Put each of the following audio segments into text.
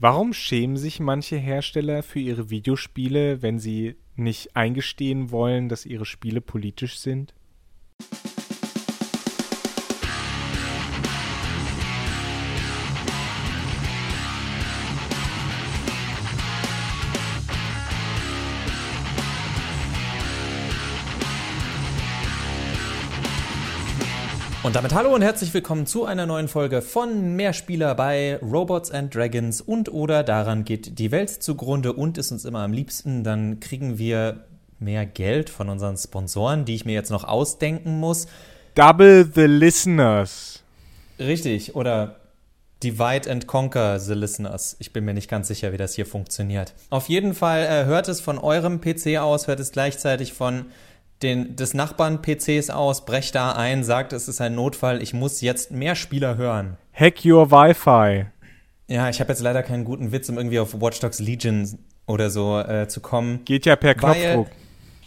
Warum schämen sich manche Hersteller für ihre Videospiele, wenn sie nicht eingestehen wollen, dass ihre Spiele politisch sind? Und damit hallo und herzlich willkommen zu einer neuen Folge von Mehrspieler bei Robots and Dragons und oder daran geht die Welt zugrunde und ist uns immer am liebsten. Dann kriegen wir mehr Geld von unseren Sponsoren, die ich mir jetzt noch ausdenken muss. Double the listeners. Richtig, oder Divide and Conquer the Listeners. Ich bin mir nicht ganz sicher, wie das hier funktioniert. Auf jeden Fall äh, hört es von eurem PC aus, hört es gleichzeitig von den, des Nachbarn PCs aus, brecht da ein, sagt, es ist ein Notfall, ich muss jetzt mehr Spieler hören. Hack your Wi-Fi. Ja, ich habe jetzt leider keinen guten Witz, um irgendwie auf Watch Dogs Legion oder so äh, zu kommen. Geht ja per Knopfdruck.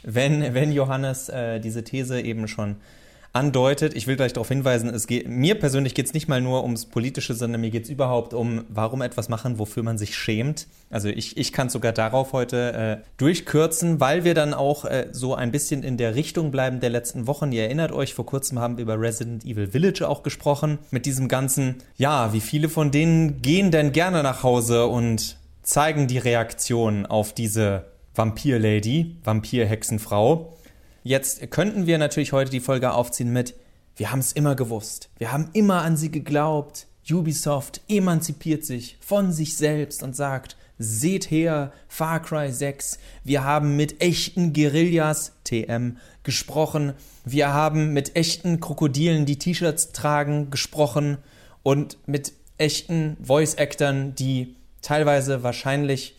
Wenn, wenn Johannes äh, diese These eben schon andeutet. Ich will gleich darauf hinweisen, es geht, mir persönlich geht es nicht mal nur ums Politische, sondern mir geht es überhaupt um, warum etwas machen, wofür man sich schämt. Also ich, ich kann sogar darauf heute äh, durchkürzen, weil wir dann auch äh, so ein bisschen in der Richtung bleiben der letzten Wochen. Ihr erinnert euch, vor kurzem haben wir über Resident Evil Village auch gesprochen. Mit diesem ganzen, ja, wie viele von denen gehen denn gerne nach Hause und zeigen die Reaktion auf diese Vampir-Lady, Vampir-Hexenfrau. Jetzt könnten wir natürlich heute die Folge aufziehen mit Wir haben es immer gewusst. Wir haben immer an sie geglaubt. Ubisoft emanzipiert sich von sich selbst und sagt, seht her, Far Cry 6, wir haben mit echten Guerillas, TM, gesprochen, wir haben mit echten Krokodilen, die T-Shirts tragen, gesprochen und mit echten Voice-Actern, die teilweise wahrscheinlich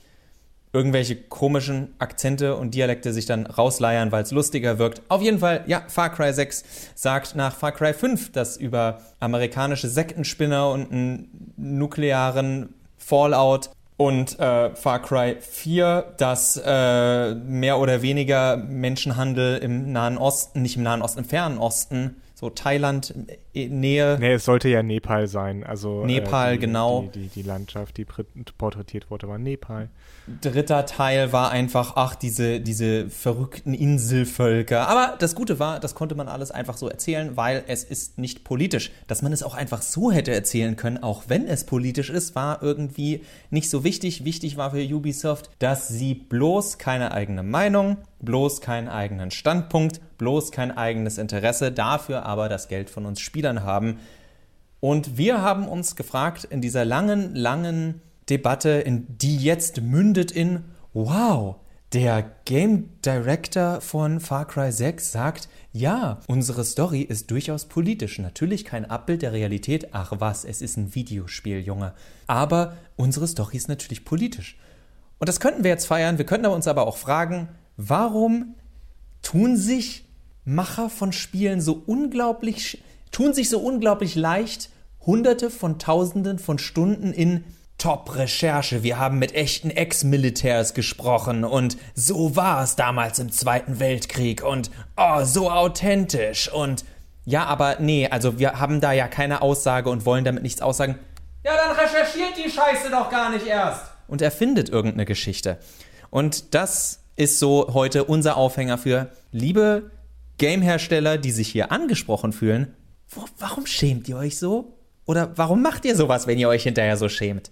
irgendwelche komischen Akzente und Dialekte sich dann rausleiern, weil es lustiger wirkt. Auf jeden Fall, ja, Far Cry 6 sagt nach Far Cry 5, dass über amerikanische Sektenspinner und einen nuklearen Fallout und äh, Far Cry 4, dass äh, mehr oder weniger Menschenhandel im Nahen Osten, nicht im Nahen Osten, im Fernen Osten so Thailand äh, Nähe. Nee, es sollte ja Nepal sein. Also Nepal, äh, die, genau. Die, die, die, Landschaft, die porträtiert wurde, war Nepal. Dritter Teil war einfach, ach, diese, diese verrückten Inselvölker. Aber das Gute war, das konnte man alles einfach so erzählen, weil es ist nicht politisch. Dass man es auch einfach so hätte erzählen können, auch wenn es politisch ist, war irgendwie nicht so wichtig. Wichtig war für Ubisoft, dass sie bloß keine eigene Meinung, bloß keinen eigenen Standpunkt, bloß kein eigenes Interesse, dafür aber das Geld von uns Spielern haben. Und wir haben uns gefragt in dieser langen, langen Debatte, in die jetzt mündet in Wow, der Game Director von Far Cry 6 sagt, ja, unsere Story ist durchaus politisch. Natürlich kein Abbild der Realität. Ach was, es ist ein Videospiel, Junge. Aber unsere Story ist natürlich politisch. Und das könnten wir jetzt feiern. Wir könnten uns aber auch fragen, warum tun sich Macher von Spielen so unglaublich, tun sich so unglaublich leicht, hunderte von tausenden von Stunden in Top-Recherche. Wir haben mit echten Ex-Militärs gesprochen und so war es damals im Zweiten Weltkrieg und oh, so authentisch und ja, aber nee, also wir haben da ja keine Aussage und wollen damit nichts aussagen. Ja, dann recherchiert die Scheiße doch gar nicht erst. Und erfindet irgendeine Geschichte. Und das ist so heute unser Aufhänger für liebe Game-Hersteller, die sich hier angesprochen fühlen. Warum schämt ihr euch so? Oder warum macht ihr sowas, wenn ihr euch hinterher so schämt?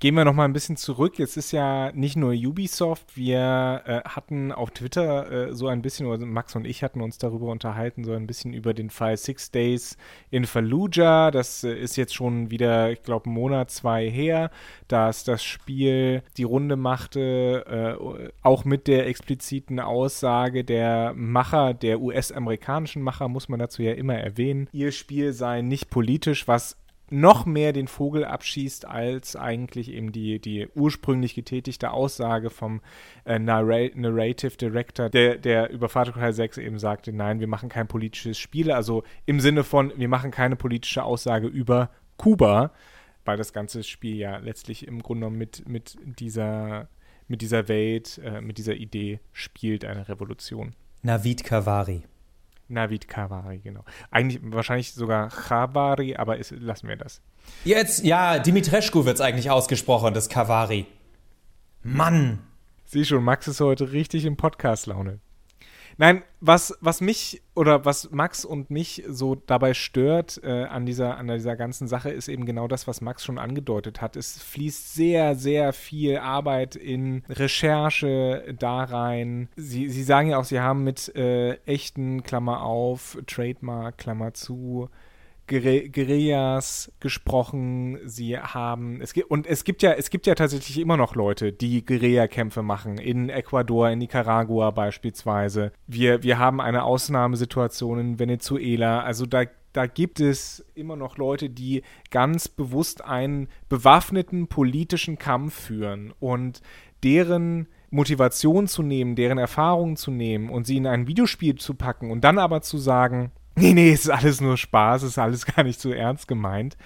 Gehen wir noch mal ein bisschen zurück. Jetzt ist ja nicht nur Ubisoft. Wir äh, hatten auf Twitter äh, so ein bisschen, oder Max und ich hatten uns darüber unterhalten, so ein bisschen über den Fall Six Days in Fallujah. Das äh, ist jetzt schon wieder, ich glaube, einen Monat, zwei her, dass das Spiel die Runde machte, äh, auch mit der expliziten Aussage der Macher, der US-amerikanischen Macher, muss man dazu ja immer erwähnen. Ihr Spiel sei nicht politisch, was noch mehr den Vogel abschießt, als eigentlich eben die, die ursprünglich getätigte Aussage vom äh, Narrative Director, der, der über Far Cry 6 eben sagte, nein, wir machen kein politisches Spiel, also im Sinne von, wir machen keine politische Aussage über Kuba, weil das ganze Spiel ja letztlich im Grunde genommen mit, mit, dieser, mit dieser Welt, äh, mit dieser Idee spielt eine Revolution. Navid Kavari. Navid Kavari, genau. Eigentlich wahrscheinlich sogar Chavari, aber ist, lassen wir das. Jetzt, ja, Dimitrescu wird es eigentlich ausgesprochen, das Kavari. Mann. Sieh schon, Max ist heute richtig im Podcast-Laune. Nein, was, was mich oder was Max und mich so dabei stört äh, an, dieser, an dieser ganzen Sache, ist eben genau das, was Max schon angedeutet hat. Es fließt sehr, sehr viel Arbeit in Recherche da rein. Sie, Sie sagen ja auch, Sie haben mit äh, echten, Klammer auf, Trademark, Klammer zu, Guerillas gesprochen. Sie haben es gibt und es gibt ja es gibt ja tatsächlich immer noch Leute, die Guerillakämpfe machen in Ecuador, in Nicaragua beispielsweise. Wir wir haben eine Ausnahmesituation in Venezuela. Also da da gibt es immer noch Leute, die ganz bewusst einen bewaffneten politischen Kampf führen und deren Motivation zu nehmen, deren Erfahrungen zu nehmen und sie in ein Videospiel zu packen und dann aber zu sagen, nee, nee, ist alles nur Spaß, ist alles gar nicht so ernst gemeint,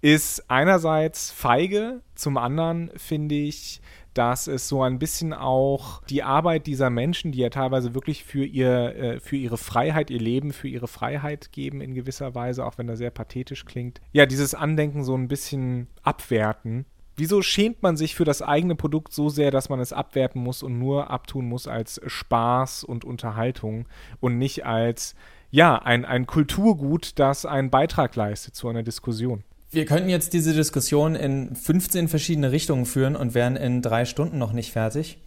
ist einerseits feige, zum anderen finde ich, dass es so ein bisschen auch die Arbeit dieser Menschen, die ja teilweise wirklich für, ihr, äh, für ihre Freiheit, ihr Leben, für ihre Freiheit geben in gewisser Weise, auch wenn das sehr pathetisch klingt, ja, dieses Andenken so ein bisschen abwerten. Wieso schämt man sich für das eigene Produkt so sehr, dass man es abwerten muss und nur abtun muss als Spaß und Unterhaltung und nicht als ja, ein, ein Kulturgut, das einen Beitrag leistet zu einer Diskussion. Wir könnten jetzt diese Diskussion in 15 verschiedene Richtungen führen und wären in drei Stunden noch nicht fertig.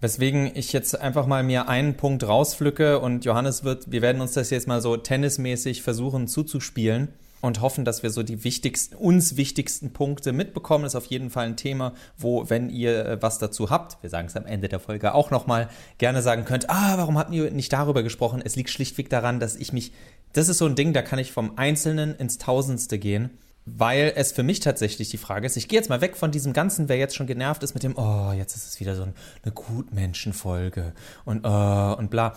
Weswegen ich jetzt einfach mal mir einen Punkt rauspflücke und Johannes wird, wir werden uns das jetzt mal so tennismäßig versuchen zuzuspielen und hoffen, dass wir so die wichtigsten, uns wichtigsten Punkte mitbekommen. Das ist auf jeden Fall ein Thema, wo, wenn ihr äh, was dazu habt, wir sagen es am Ende der Folge auch nochmal, gerne sagen könnt, ah, warum habt ihr nicht darüber gesprochen? Es liegt schlichtweg daran, dass ich mich, das ist so ein Ding, da kann ich vom Einzelnen ins Tausendste gehen weil es für mich tatsächlich die Frage ist, ich gehe jetzt mal weg von diesem Ganzen, wer jetzt schon genervt ist mit dem, oh, jetzt ist es wieder so eine Gutmenschenfolge und, uh, und bla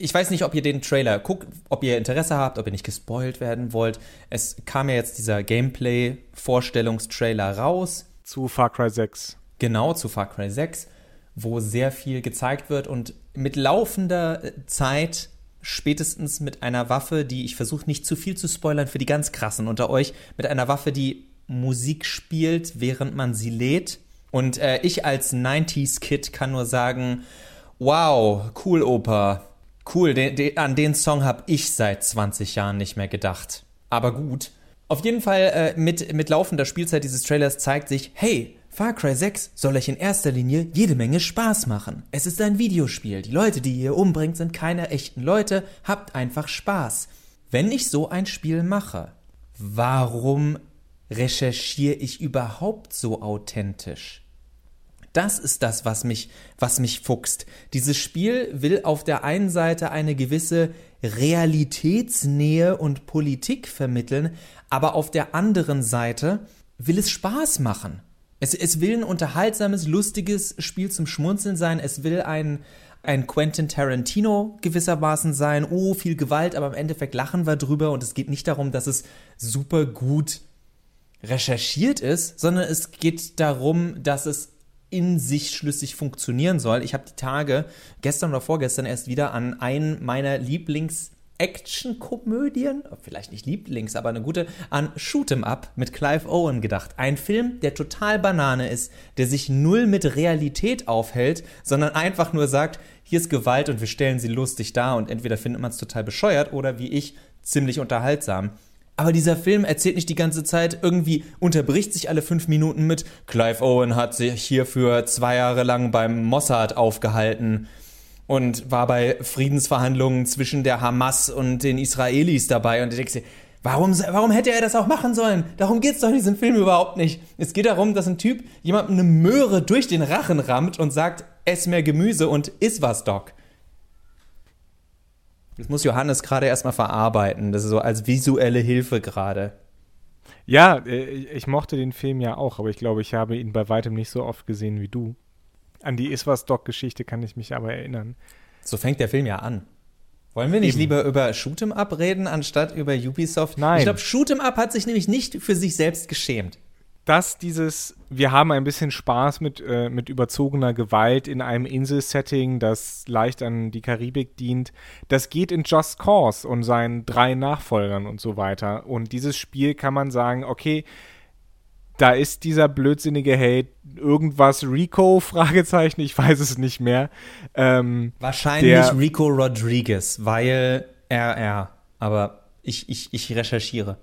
ich weiß nicht, ob ihr den Trailer guckt, ob ihr Interesse habt, ob ihr nicht gespoilt werden wollt. Es kam ja jetzt dieser Gameplay-Vorstellungstrailer raus. Zu Far Cry 6. Genau, zu Far Cry 6, wo sehr viel gezeigt wird und mit laufender Zeit, spätestens mit einer Waffe, die ich versuche nicht zu viel zu spoilern für die ganz krassen unter euch, mit einer Waffe, die Musik spielt, während man sie lädt. Und äh, ich als 90s-Kid kann nur sagen, wow, cool Opa, Cool, de, de, an den Song habe ich seit 20 Jahren nicht mehr gedacht. Aber gut. Auf jeden Fall äh, mit, mit laufender Spielzeit dieses Trailers zeigt sich, hey, Far Cry 6 soll euch in erster Linie jede Menge Spaß machen. Es ist ein Videospiel. Die Leute, die ihr umbringt, sind keine echten Leute. Habt einfach Spaß. Wenn ich so ein Spiel mache, warum recherchiere ich überhaupt so authentisch? Das ist das, was mich, was mich fuchst. Dieses Spiel will auf der einen Seite eine gewisse Realitätsnähe und Politik vermitteln, aber auf der anderen Seite will es Spaß machen. Es, es will ein unterhaltsames, lustiges Spiel zum Schmunzeln sein. Es will ein, ein Quentin Tarantino gewissermaßen sein. Oh, viel Gewalt, aber im Endeffekt lachen wir drüber und es geht nicht darum, dass es super gut recherchiert ist, sondern es geht darum, dass es in sich schlüssig funktionieren soll. Ich habe die Tage, gestern oder vorgestern erst wieder an einen meiner Lieblings- Action-Komödien, vielleicht nicht Lieblings, aber eine gute, an Shoot'em Up mit Clive Owen gedacht. Ein Film, der total Banane ist, der sich null mit Realität aufhält, sondern einfach nur sagt, hier ist Gewalt und wir stellen sie lustig dar und entweder findet man es total bescheuert oder wie ich, ziemlich unterhaltsam. Aber dieser Film erzählt nicht die ganze Zeit, irgendwie unterbricht sich alle fünf Minuten mit, Clive Owen hat sich hierfür zwei Jahre lang beim Mossad aufgehalten und war bei Friedensverhandlungen zwischen der Hamas und den Israelis dabei. Und denkst dir, warum, warum hätte er das auch machen sollen? Darum geht es doch in diesem Film überhaupt nicht. Es geht darum, dass ein Typ jemandem eine Möhre durch den Rachen rammt und sagt, ess mehr Gemüse und iss was, Doc. Das muss Johannes gerade erstmal verarbeiten. Das ist so als visuelle Hilfe gerade. Ja, äh, ich mochte den Film ja auch, aber ich glaube, ich habe ihn bei weitem nicht so oft gesehen wie du. An die Iswas Doc-Geschichte kann ich mich aber erinnern. So fängt der Film ja an. Wollen wir nicht Eben. lieber über Shoot'em Up reden, anstatt über Ubisoft? Nein. Ich glaube, Shoot'em Up hat sich nämlich nicht für sich selbst geschämt dass dieses, wir haben ein bisschen Spaß mit, äh, mit überzogener Gewalt in einem Inselsetting, das leicht an die Karibik dient, das geht in Just Cause und seinen drei Nachfolgern und so weiter. Und dieses Spiel kann man sagen, okay, da ist dieser blödsinnige Hate irgendwas Rico, Fragezeichen, ich weiß es nicht mehr. Ähm, Wahrscheinlich der, Rico Rodriguez, weil RR, aber ich, ich, ich recherchiere.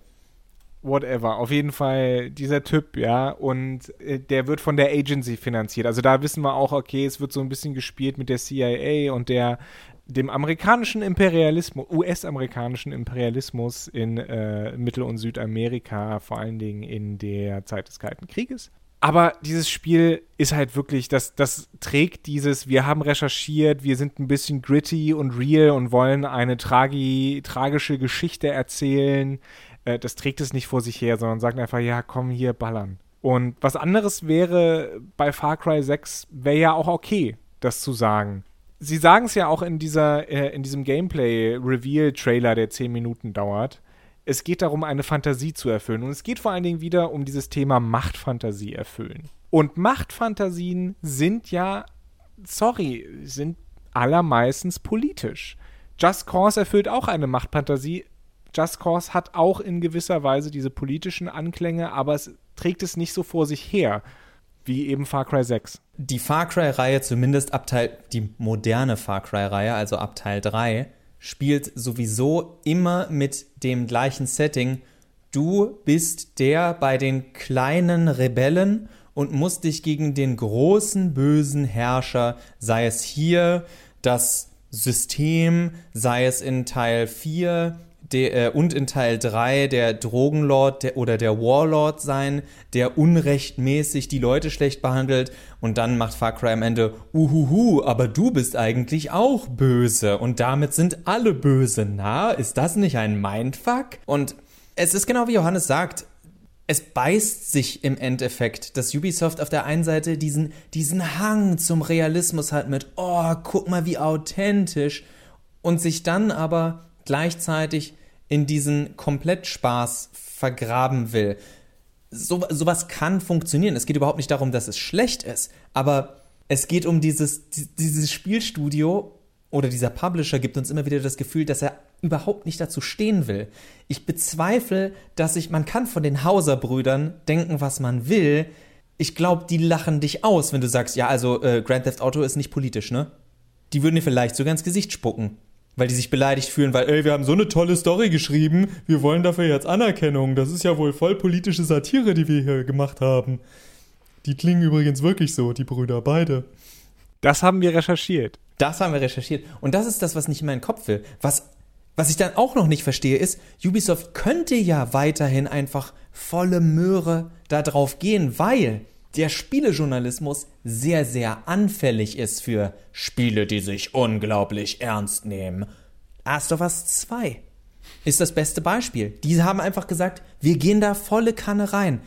Whatever, auf jeden Fall dieser Typ, ja, und äh, der wird von der Agency finanziert. Also da wissen wir auch, okay, es wird so ein bisschen gespielt mit der CIA und der dem amerikanischen Imperialismus, US-amerikanischen Imperialismus in äh, Mittel- und Südamerika, vor allen Dingen in der Zeit des Kalten Krieges. Aber dieses Spiel ist halt wirklich, das, das trägt dieses, wir haben recherchiert, wir sind ein bisschen gritty und real und wollen eine tragi, tragische Geschichte erzählen. Äh, das trägt es nicht vor sich her, sondern sagt einfach, ja, komm hier, ballern. Und was anderes wäre bei Far Cry 6, wäre ja auch okay, das zu sagen sie sagen es ja auch in dieser, äh, in diesem Gameplay-Reveal-Trailer, der zehn Minuten dauert. Es geht darum, eine Fantasie zu erfüllen. Und es geht vor allen Dingen wieder um dieses Thema Machtfantasie erfüllen. Und Machtfantasien sind ja, sorry, sind allermeistens politisch. Just Cause erfüllt auch eine Machtfantasie. Just Cause hat auch in gewisser Weise diese politischen Anklänge, aber es trägt es nicht so vor sich her wie eben Far Cry 6. Die Far Cry-Reihe, zumindest ab Teil, die moderne Far Cry-Reihe, also ab Teil 3, spielt sowieso immer mit dem gleichen Setting. Du bist der bei den kleinen Rebellen und musst dich gegen den großen bösen Herrscher, sei es hier das System, sei es in Teil 4 der, äh, und in Teil 3 der Drogenlord der, oder der Warlord sein, der unrechtmäßig die Leute schlecht behandelt und dann macht Far Cry am Ende, uhuhu, aber du bist eigentlich auch böse und damit sind alle böse. Na, ist das nicht ein Mindfuck? Und es ist genau wie Johannes sagt, es beißt sich im Endeffekt, dass Ubisoft auf der einen Seite diesen, diesen Hang zum Realismus hat mit, oh, guck mal, wie authentisch und sich dann aber gleichzeitig in diesen Komplettspaß vergraben will. So, sowas kann funktionieren. Es geht überhaupt nicht darum, dass es schlecht ist, aber es geht um dieses, dieses Spielstudio oder dieser Publisher gibt uns immer wieder das Gefühl, dass er überhaupt nicht dazu stehen will. Ich bezweifle, dass ich, man kann von den Hauser-Brüdern denken, was man will. Ich glaube, die lachen dich aus, wenn du sagst, ja, also äh, Grand Theft Auto ist nicht politisch, ne? Die würden dir vielleicht sogar ins Gesicht spucken weil die sich beleidigt fühlen, weil, ey, wir haben so eine tolle Story geschrieben, wir wollen dafür jetzt Anerkennung. Das ist ja wohl voll politische Satire, die wir hier gemacht haben. Die klingen übrigens wirklich so, die Brüder, beide. Das haben wir recherchiert. Das haben wir recherchiert. Und das ist das, was nicht in meinen Kopf will. Was, was ich dann auch noch nicht verstehe, ist, Ubisoft könnte ja weiterhin einfach volle Möhre da drauf gehen, weil der Spielejournalismus sehr, sehr anfällig ist für Spiele, die sich unglaublich ernst nehmen. Last of Us 2 ist das beste Beispiel. Die haben einfach gesagt, wir gehen da volle Kanne rein.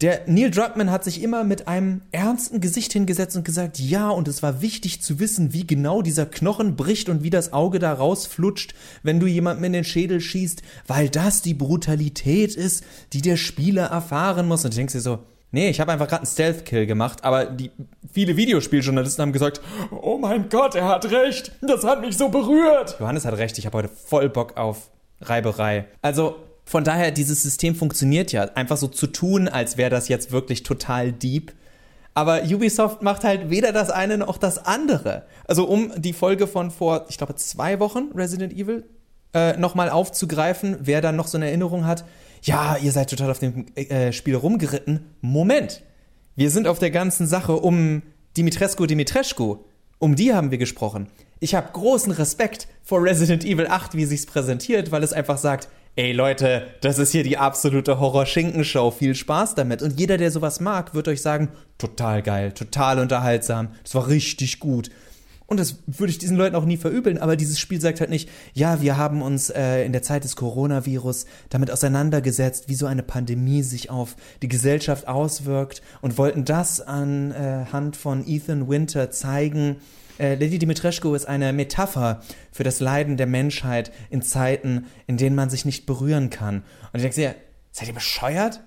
Der Neil Druckmann hat sich immer mit einem ernsten Gesicht hingesetzt und gesagt, ja, und es war wichtig zu wissen, wie genau dieser Knochen bricht und wie das Auge da rausflutscht, wenn du jemandem in den Schädel schießt, weil das die Brutalität ist, die der Spieler erfahren muss. Und du denkst dir so, Nee, ich habe einfach gerade einen Stealth-Kill gemacht, aber die viele Videospieljournalisten haben gesagt, oh mein Gott, er hat recht, das hat mich so berührt. Johannes hat recht, ich habe heute voll Bock auf Reiberei. Also von daher, dieses System funktioniert ja. Einfach so zu tun, als wäre das jetzt wirklich total deep. Aber Ubisoft macht halt weder das eine noch das andere. Also um die Folge von vor, ich glaube, zwei Wochen Resident Evil äh, nochmal aufzugreifen, wer da noch so eine Erinnerung hat, ja, ihr seid total auf dem äh, Spiel rumgeritten. Moment, wir sind auf der ganzen Sache um Dimitrescu Dimitrescu. Um die haben wir gesprochen. Ich habe großen Respekt vor Resident Evil 8, wie sich's präsentiert, weil es einfach sagt, ey Leute, das ist hier die absolute Horror-Schinkenshow, viel Spaß damit. Und jeder, der sowas mag, wird euch sagen, total geil, total unterhaltsam, das war richtig gut. Und das würde ich diesen Leuten auch nie verübeln, aber dieses Spiel sagt halt nicht, ja, wir haben uns äh, in der Zeit des Coronavirus damit auseinandergesetzt, wie so eine Pandemie sich auf die Gesellschaft auswirkt und wollten das anhand äh, von Ethan Winter zeigen. Äh, Lady Dimitrescu ist eine Metapher für das Leiden der Menschheit in Zeiten, in denen man sich nicht berühren kann. Und ich denke sehr, seid ihr bescheuert?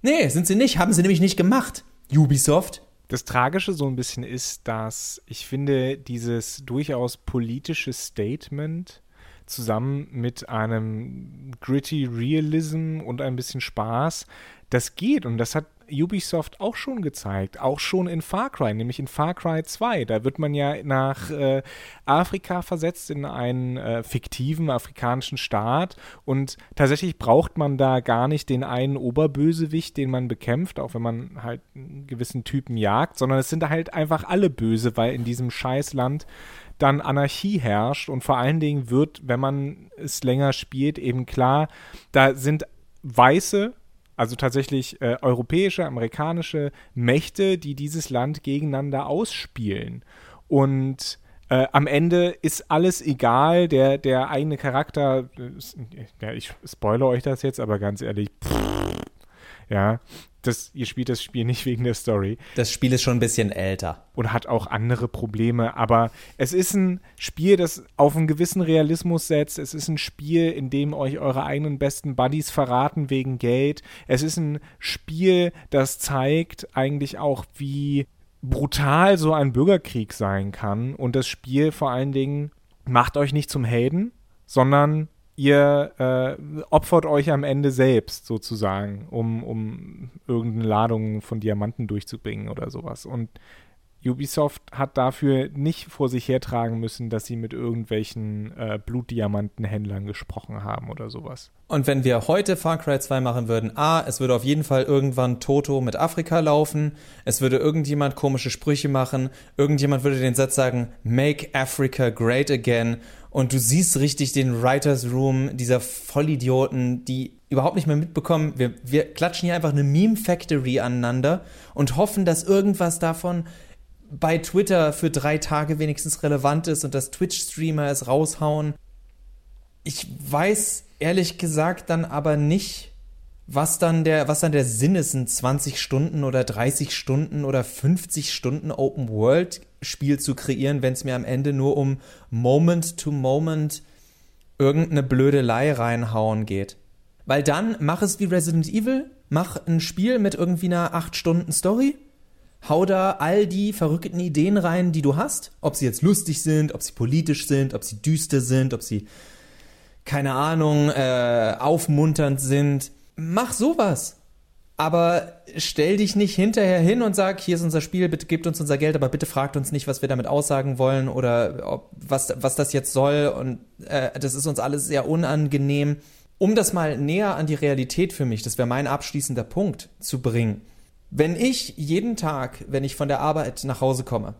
Nee, sind sie nicht, haben sie nämlich nicht gemacht. Ubisoft. Das Tragische so ein bisschen ist, dass ich finde, dieses durchaus politische Statement zusammen mit einem gritty Realism und ein bisschen Spaß, das geht und das hat Ubisoft auch schon gezeigt, auch schon in Far Cry, nämlich in Far Cry 2. Da wird man ja nach äh, Afrika versetzt, in einen äh, fiktiven afrikanischen Staat und tatsächlich braucht man da gar nicht den einen Oberbösewicht, den man bekämpft, auch wenn man halt einen gewissen Typen jagt, sondern es sind halt einfach alle böse, weil in diesem Scheißland dann Anarchie herrscht und vor allen Dingen wird, wenn man es länger spielt, eben klar, da sind weiße also tatsächlich äh, europäische, amerikanische Mächte, die dieses Land gegeneinander ausspielen. Und äh, am Ende ist alles egal, der, der eigene Charakter, äh, ich spoilere euch das jetzt, aber ganz ehrlich, pff, ja, das, ihr spielt das Spiel nicht wegen der Story. Das Spiel ist schon ein bisschen älter. Und hat auch andere Probleme, aber es ist ein Spiel, das auf einen gewissen Realismus setzt. Es ist ein Spiel, in dem euch eure eigenen besten Buddies verraten wegen Geld. Es ist ein Spiel, das zeigt eigentlich auch, wie brutal so ein Bürgerkrieg sein kann. Und das Spiel vor allen Dingen macht euch nicht zum Helden, sondern ihr äh, opfert euch am Ende selbst sozusagen, um, um irgendeine Ladung von Diamanten durchzubringen oder sowas. Und Ubisoft hat dafür nicht vor sich hertragen müssen, dass sie mit irgendwelchen äh, Blutdiamantenhändlern gesprochen haben oder sowas. Und wenn wir heute Far Cry 2 machen würden, A, es würde auf jeden Fall irgendwann Toto mit Afrika laufen, es würde irgendjemand komische Sprüche machen, irgendjemand würde den Satz sagen, Make Africa Great Again und du siehst richtig den Writers Room dieser Vollidioten, die überhaupt nicht mehr mitbekommen, wir, wir klatschen hier einfach eine Meme Factory aneinander und hoffen, dass irgendwas davon bei Twitter für drei Tage wenigstens relevant ist und dass Twitch-Streamer es raushauen. Ich weiß ehrlich gesagt dann aber nicht, was dann der, was dann der Sinn ist, ein 20 Stunden oder 30 Stunden oder 50 Stunden Open World Spiel zu kreieren, wenn es mir am Ende nur um Moment to Moment irgendeine Blödelei reinhauen geht. Weil dann mach es wie Resident Evil, mach ein Spiel mit irgendwie einer 8 Stunden Story hau da all die verrückten Ideen rein, die du hast. Ob sie jetzt lustig sind, ob sie politisch sind, ob sie düster sind, ob sie, keine Ahnung, äh, aufmunternd sind. Mach sowas. Aber stell dich nicht hinterher hin und sag, hier ist unser Spiel, bitte gebt uns unser Geld, aber bitte fragt uns nicht, was wir damit aussagen wollen oder ob, was, was das jetzt soll. Und äh, das ist uns alles sehr unangenehm. Um das mal näher an die Realität für mich, das wäre mein abschließender Punkt, zu bringen wenn ich jeden Tag, wenn ich von der Arbeit nach Hause komme,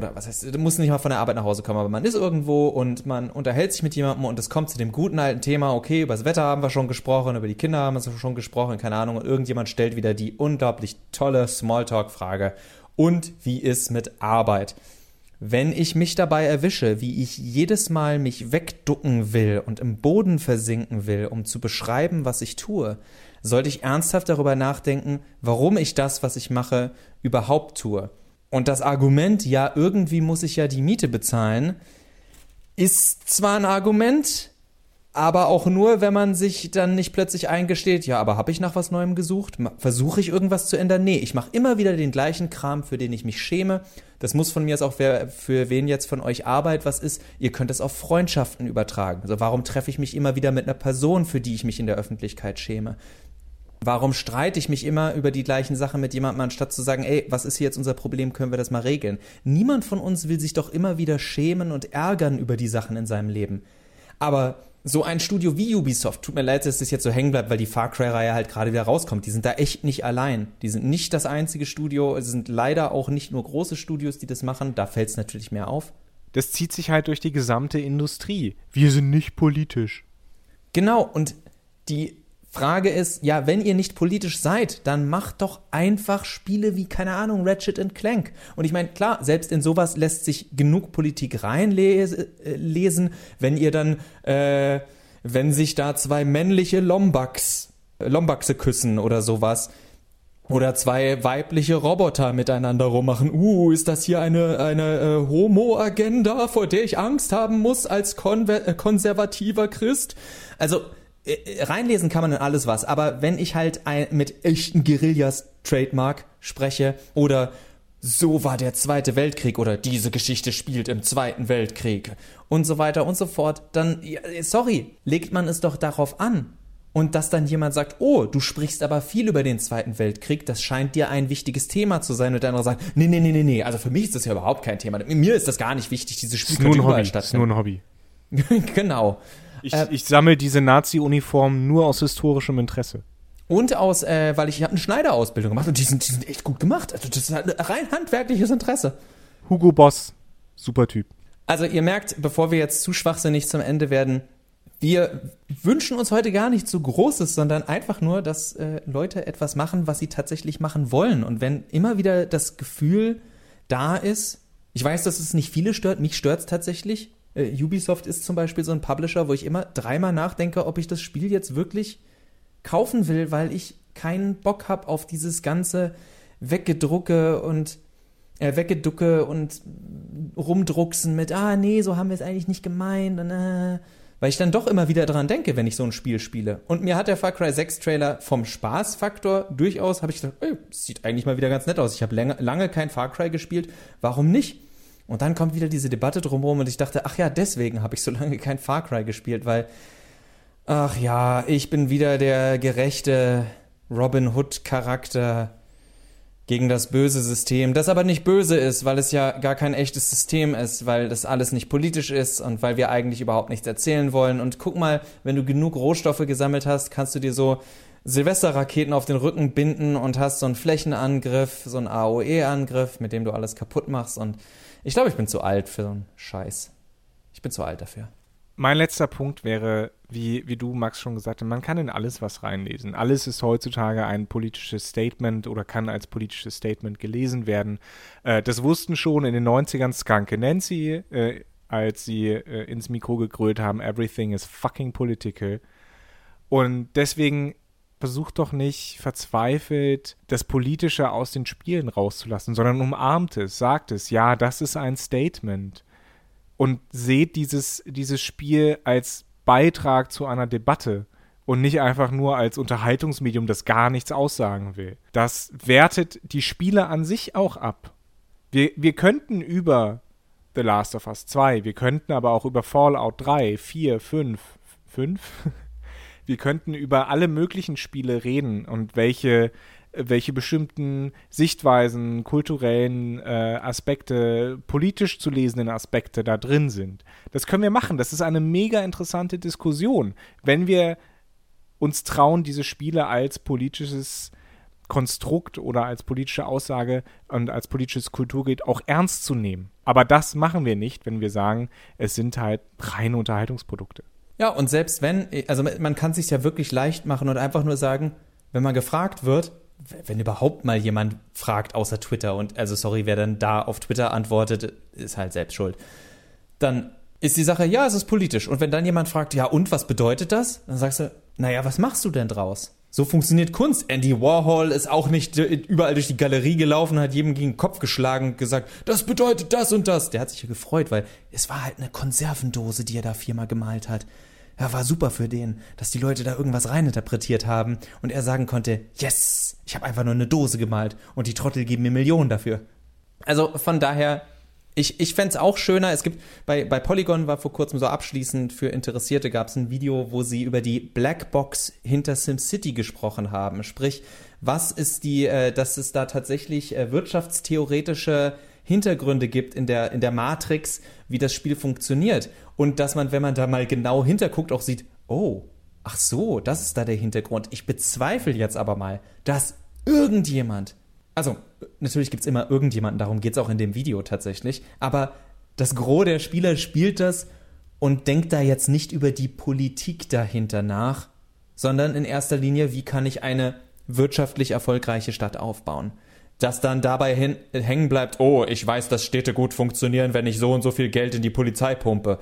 oder was heißt, du musst nicht mal von der Arbeit nach Hause kommen, aber man ist irgendwo und man unterhält sich mit jemandem und es kommt zu dem guten alten Thema, okay, über das Wetter haben wir schon gesprochen, über die Kinder haben wir schon gesprochen, keine Ahnung, und irgendjemand stellt wieder die unglaublich tolle Smalltalk-Frage. Und wie ist mit Arbeit? Wenn ich mich dabei erwische, wie ich jedes Mal mich wegducken will und im Boden versinken will, um zu beschreiben, was ich tue, sollte ich ernsthaft darüber nachdenken, warum ich das, was ich mache, überhaupt tue. Und das Argument, ja, irgendwie muss ich ja die Miete bezahlen, ist zwar ein Argument, aber auch nur, wenn man sich dann nicht plötzlich eingesteht, ja, aber habe ich nach was Neuem gesucht? Versuche ich irgendwas zu ändern? Nee, ich mache immer wieder den gleichen Kram, für den ich mich schäme. Das muss von mir aus auch, wer, für wen jetzt von euch Arbeit was ist. Ihr könnt es auf Freundschaften übertragen. Also warum treffe ich mich immer wieder mit einer Person, für die ich mich in der Öffentlichkeit schäme? Warum streite ich mich immer über die gleichen Sachen mit jemandem, anstatt zu sagen, ey, was ist hier jetzt unser Problem, können wir das mal regeln? Niemand von uns will sich doch immer wieder schämen und ärgern über die Sachen in seinem Leben. Aber so ein Studio wie Ubisoft, tut mir leid, dass das jetzt so hängen bleibt, weil die Far Cry-Reihe halt gerade wieder rauskommt. Die sind da echt nicht allein. Die sind nicht das einzige Studio. Es sind leider auch nicht nur große Studios, die das machen. Da fällt es natürlich mehr auf. Das zieht sich halt durch die gesamte Industrie. Wir sind nicht politisch. Genau, und die Frage ist, ja, wenn ihr nicht politisch seid, dann macht doch einfach Spiele wie, keine Ahnung, Ratchet Clank. Und ich meine, klar, selbst in sowas lässt sich genug Politik reinlesen, wenn ihr dann, äh, wenn sich da zwei männliche Lombax, Lombaxe küssen oder sowas. Oder zwei weibliche Roboter miteinander rummachen. Uh, ist das hier eine, eine äh, Homo-Agenda, vor der ich Angst haben muss als konver äh, konservativer Christ? Also, äh, äh, reinlesen kann man in alles was, aber wenn ich halt ein, mit echten Guerillas Trademark spreche oder so war der Zweite Weltkrieg oder diese Geschichte spielt im Zweiten Weltkrieg und so weiter und so fort, dann, sorry, legt man es doch darauf an. Und dass dann jemand sagt, oh, du sprichst aber viel über den Zweiten Weltkrieg, das scheint dir ein wichtiges Thema zu sein. Und der andere sagt, nee, nee, nee, nee, nee, also für mich ist das ja überhaupt kein Thema. Mir ist das gar nicht wichtig, dieses Spiel ist nur ein Hobby. Ist nur ein Hobby. genau. Ich, äh, ich sammle diese Nazi-Uniformen nur aus historischem Interesse. Und aus, äh, weil ich habe eine Schneiderausbildung gemacht und die sind, die sind echt gut gemacht. Also das ist halt ein rein handwerkliches Interesse. Hugo Boss, super Typ. Also ihr merkt, bevor wir jetzt zu schwachsinnig zum Ende werden, wir wünschen uns heute gar nicht so Großes, sondern einfach nur, dass äh, Leute etwas machen, was sie tatsächlich machen wollen. Und wenn immer wieder das Gefühl da ist, ich weiß, dass es nicht viele stört, mich stört es tatsächlich. Äh, Ubisoft ist zum Beispiel so ein Publisher, wo ich immer dreimal nachdenke, ob ich das Spiel jetzt wirklich kaufen will, weil ich keinen Bock habe auf dieses ganze Weggedrucke und äh, Weggeducke und rumdrucksen mit, ah nee, so haben wir es eigentlich nicht gemeint. Und, äh, weil ich dann doch immer wieder dran denke, wenn ich so ein Spiel spiele. Und mir hat der Far Cry 6 Trailer vom Spaßfaktor durchaus, habe ich gedacht, ey, sieht eigentlich mal wieder ganz nett aus. Ich habe lange, lange kein Far Cry gespielt, warum nicht? Und dann kommt wieder diese Debatte drumherum und ich dachte, ach ja, deswegen habe ich so lange kein Far Cry gespielt, weil, ach ja, ich bin wieder der gerechte Robin Hood Charakter gegen das böse System, das aber nicht böse ist, weil es ja gar kein echtes System ist, weil das alles nicht politisch ist und weil wir eigentlich überhaupt nichts erzählen wollen. Und guck mal, wenn du genug Rohstoffe gesammelt hast, kannst du dir so Silvesterraketen auf den Rücken binden und hast so einen Flächenangriff, so einen AOE-Angriff, mit dem du alles kaputt machst. Und ich glaube, ich bin zu alt für so einen Scheiß. Ich bin zu alt dafür. Mein letzter Punkt wäre, wie, wie du, Max, schon gesagt hast, man kann in alles was reinlesen. Alles ist heutzutage ein politisches Statement oder kann als politisches Statement gelesen werden. Äh, das wussten schon in den 90ern Skunke Nancy, äh, als sie äh, ins Mikro gegrölt haben, everything is fucking political. Und deswegen versucht doch nicht verzweifelt das Politische aus den Spielen rauszulassen, sondern umarmt es, sagt es, ja, das ist ein Statement und seht dieses, dieses Spiel als Beitrag zu einer Debatte und nicht einfach nur als Unterhaltungsmedium, das gar nichts aussagen will. Das wertet die Spiele an sich auch ab. Wir, wir könnten über The Last of Us 2, wir könnten aber auch über Fallout 3, 4, 5, 5? Wir könnten über alle möglichen Spiele reden und welche welche bestimmten Sichtweisen, kulturellen äh, Aspekte, politisch zu lesenden Aspekte da drin sind. Das können wir machen. Das ist eine mega interessante Diskussion, wenn wir uns trauen, diese Spiele als politisches Konstrukt oder als politische Aussage und als politisches Kulturgut auch ernst zu nehmen. Aber das machen wir nicht, wenn wir sagen, es sind halt reine Unterhaltungsprodukte. Ja, und selbst wenn, also man kann es sich ja wirklich leicht machen und einfach nur sagen, wenn man gefragt wird, wenn überhaupt mal jemand fragt, außer Twitter, und also sorry, wer dann da auf Twitter antwortet, ist halt selbst schuld, dann ist die Sache, ja, es ist politisch. Und wenn dann jemand fragt, ja, und was bedeutet das? Dann sagst du, naja, was machst du denn draus? So funktioniert Kunst. Andy Warhol ist auch nicht überall durch die Galerie gelaufen, hat jedem gegen den Kopf geschlagen und gesagt, das bedeutet das und das. Der hat sich ja gefreut, weil es war halt eine Konservendose, die er da viermal gemalt hat ja, war super für den, dass die Leute da irgendwas reininterpretiert haben und er sagen konnte, yes, ich habe einfach nur eine Dose gemalt und die Trottel geben mir Millionen dafür. Also von daher, ich, ich fände es auch schöner. Es gibt, bei, bei Polygon war vor kurzem so abschließend für Interessierte gab es ein Video, wo sie über die Blackbox hinter SimCity gesprochen haben. Sprich, was ist die, äh, dass es da tatsächlich äh, wirtschaftstheoretische Hintergründe gibt in der, in der Matrix, wie das Spiel funktioniert. Und dass man, wenn man da mal genau hinterguckt, auch sieht, oh, ach so, das ist da der Hintergrund. Ich bezweifle jetzt aber mal, dass irgendjemand, also natürlich gibt es immer irgendjemanden, darum geht es auch in dem Video tatsächlich, aber das Gros der Spieler spielt das und denkt da jetzt nicht über die Politik dahinter nach, sondern in erster Linie, wie kann ich eine wirtschaftlich erfolgreiche Stadt aufbauen dass dann dabei hin, hängen bleibt, oh, ich weiß, dass Städte gut funktionieren, wenn ich so und so viel Geld in die Polizei pumpe.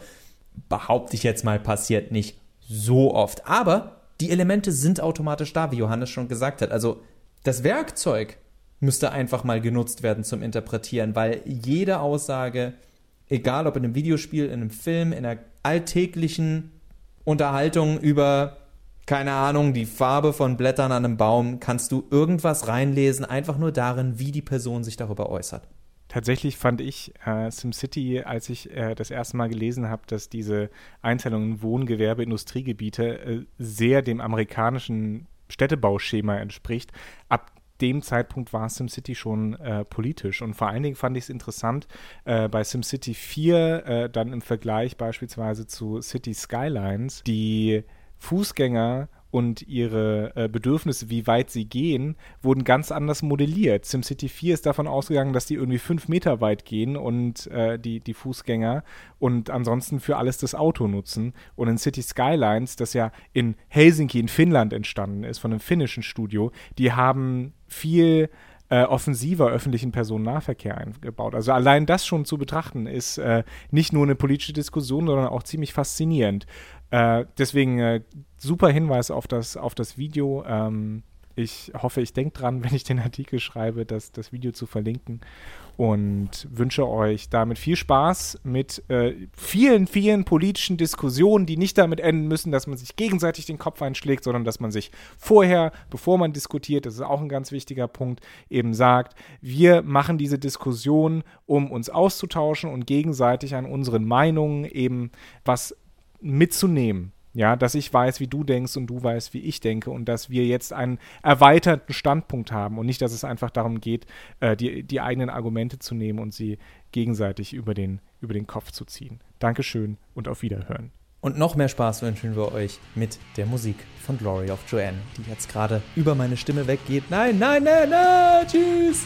Behaupte ich jetzt mal, passiert nicht so oft. Aber die Elemente sind automatisch da, wie Johannes schon gesagt hat. Also das Werkzeug müsste einfach mal genutzt werden zum Interpretieren, weil jede Aussage, egal ob in einem Videospiel, in einem Film, in einer alltäglichen Unterhaltung über keine Ahnung, die Farbe von Blättern an einem Baum, kannst du irgendwas reinlesen, einfach nur darin, wie die Person sich darüber äußert. Tatsächlich fand ich äh, SimCity, als ich äh, das erste Mal gelesen habe, dass diese Einteilung in Wohngewerbe, Industriegebiete äh, sehr dem amerikanischen Städtebauschema entspricht. Ab dem Zeitpunkt war SimCity schon äh, politisch. Und vor allen Dingen fand ich es interessant, äh, bei SimCity 4 äh, dann im Vergleich beispielsweise zu City Skylines, die Fußgänger und ihre äh, Bedürfnisse, wie weit sie gehen, wurden ganz anders modelliert. SimCity 4 ist davon ausgegangen, dass die irgendwie fünf Meter weit gehen und äh, die, die Fußgänger und ansonsten für alles das Auto nutzen. Und in City Skylines, das ja in Helsinki in Finnland entstanden ist, von einem finnischen Studio, die haben viel äh, offensiver öffentlichen Personennahverkehr eingebaut. Also allein das schon zu betrachten ist äh, nicht nur eine politische Diskussion, sondern auch ziemlich faszinierend. Äh, deswegen äh, super Hinweis auf das, auf das Video. Ähm, ich hoffe, ich denke dran, wenn ich den Artikel schreibe, das, das Video zu verlinken und wünsche euch damit viel Spaß mit äh, vielen, vielen politischen Diskussionen, die nicht damit enden müssen, dass man sich gegenseitig den Kopf einschlägt, sondern dass man sich vorher, bevor man diskutiert, das ist auch ein ganz wichtiger Punkt, eben sagt, wir machen diese Diskussion, um uns auszutauschen und gegenseitig an unseren Meinungen eben was mitzunehmen. Ja, dass ich weiß, wie du denkst und du weißt, wie ich denke und dass wir jetzt einen erweiterten Standpunkt haben und nicht, dass es einfach darum geht, äh, die, die eigenen Argumente zu nehmen und sie gegenseitig über den, über den Kopf zu ziehen. Dankeschön und auf Wiederhören. Und noch mehr Spaß wünschen wir euch mit der Musik von Glory of Joanne, die jetzt gerade über meine Stimme weggeht. Nein, nein, nein, nein, tschüss!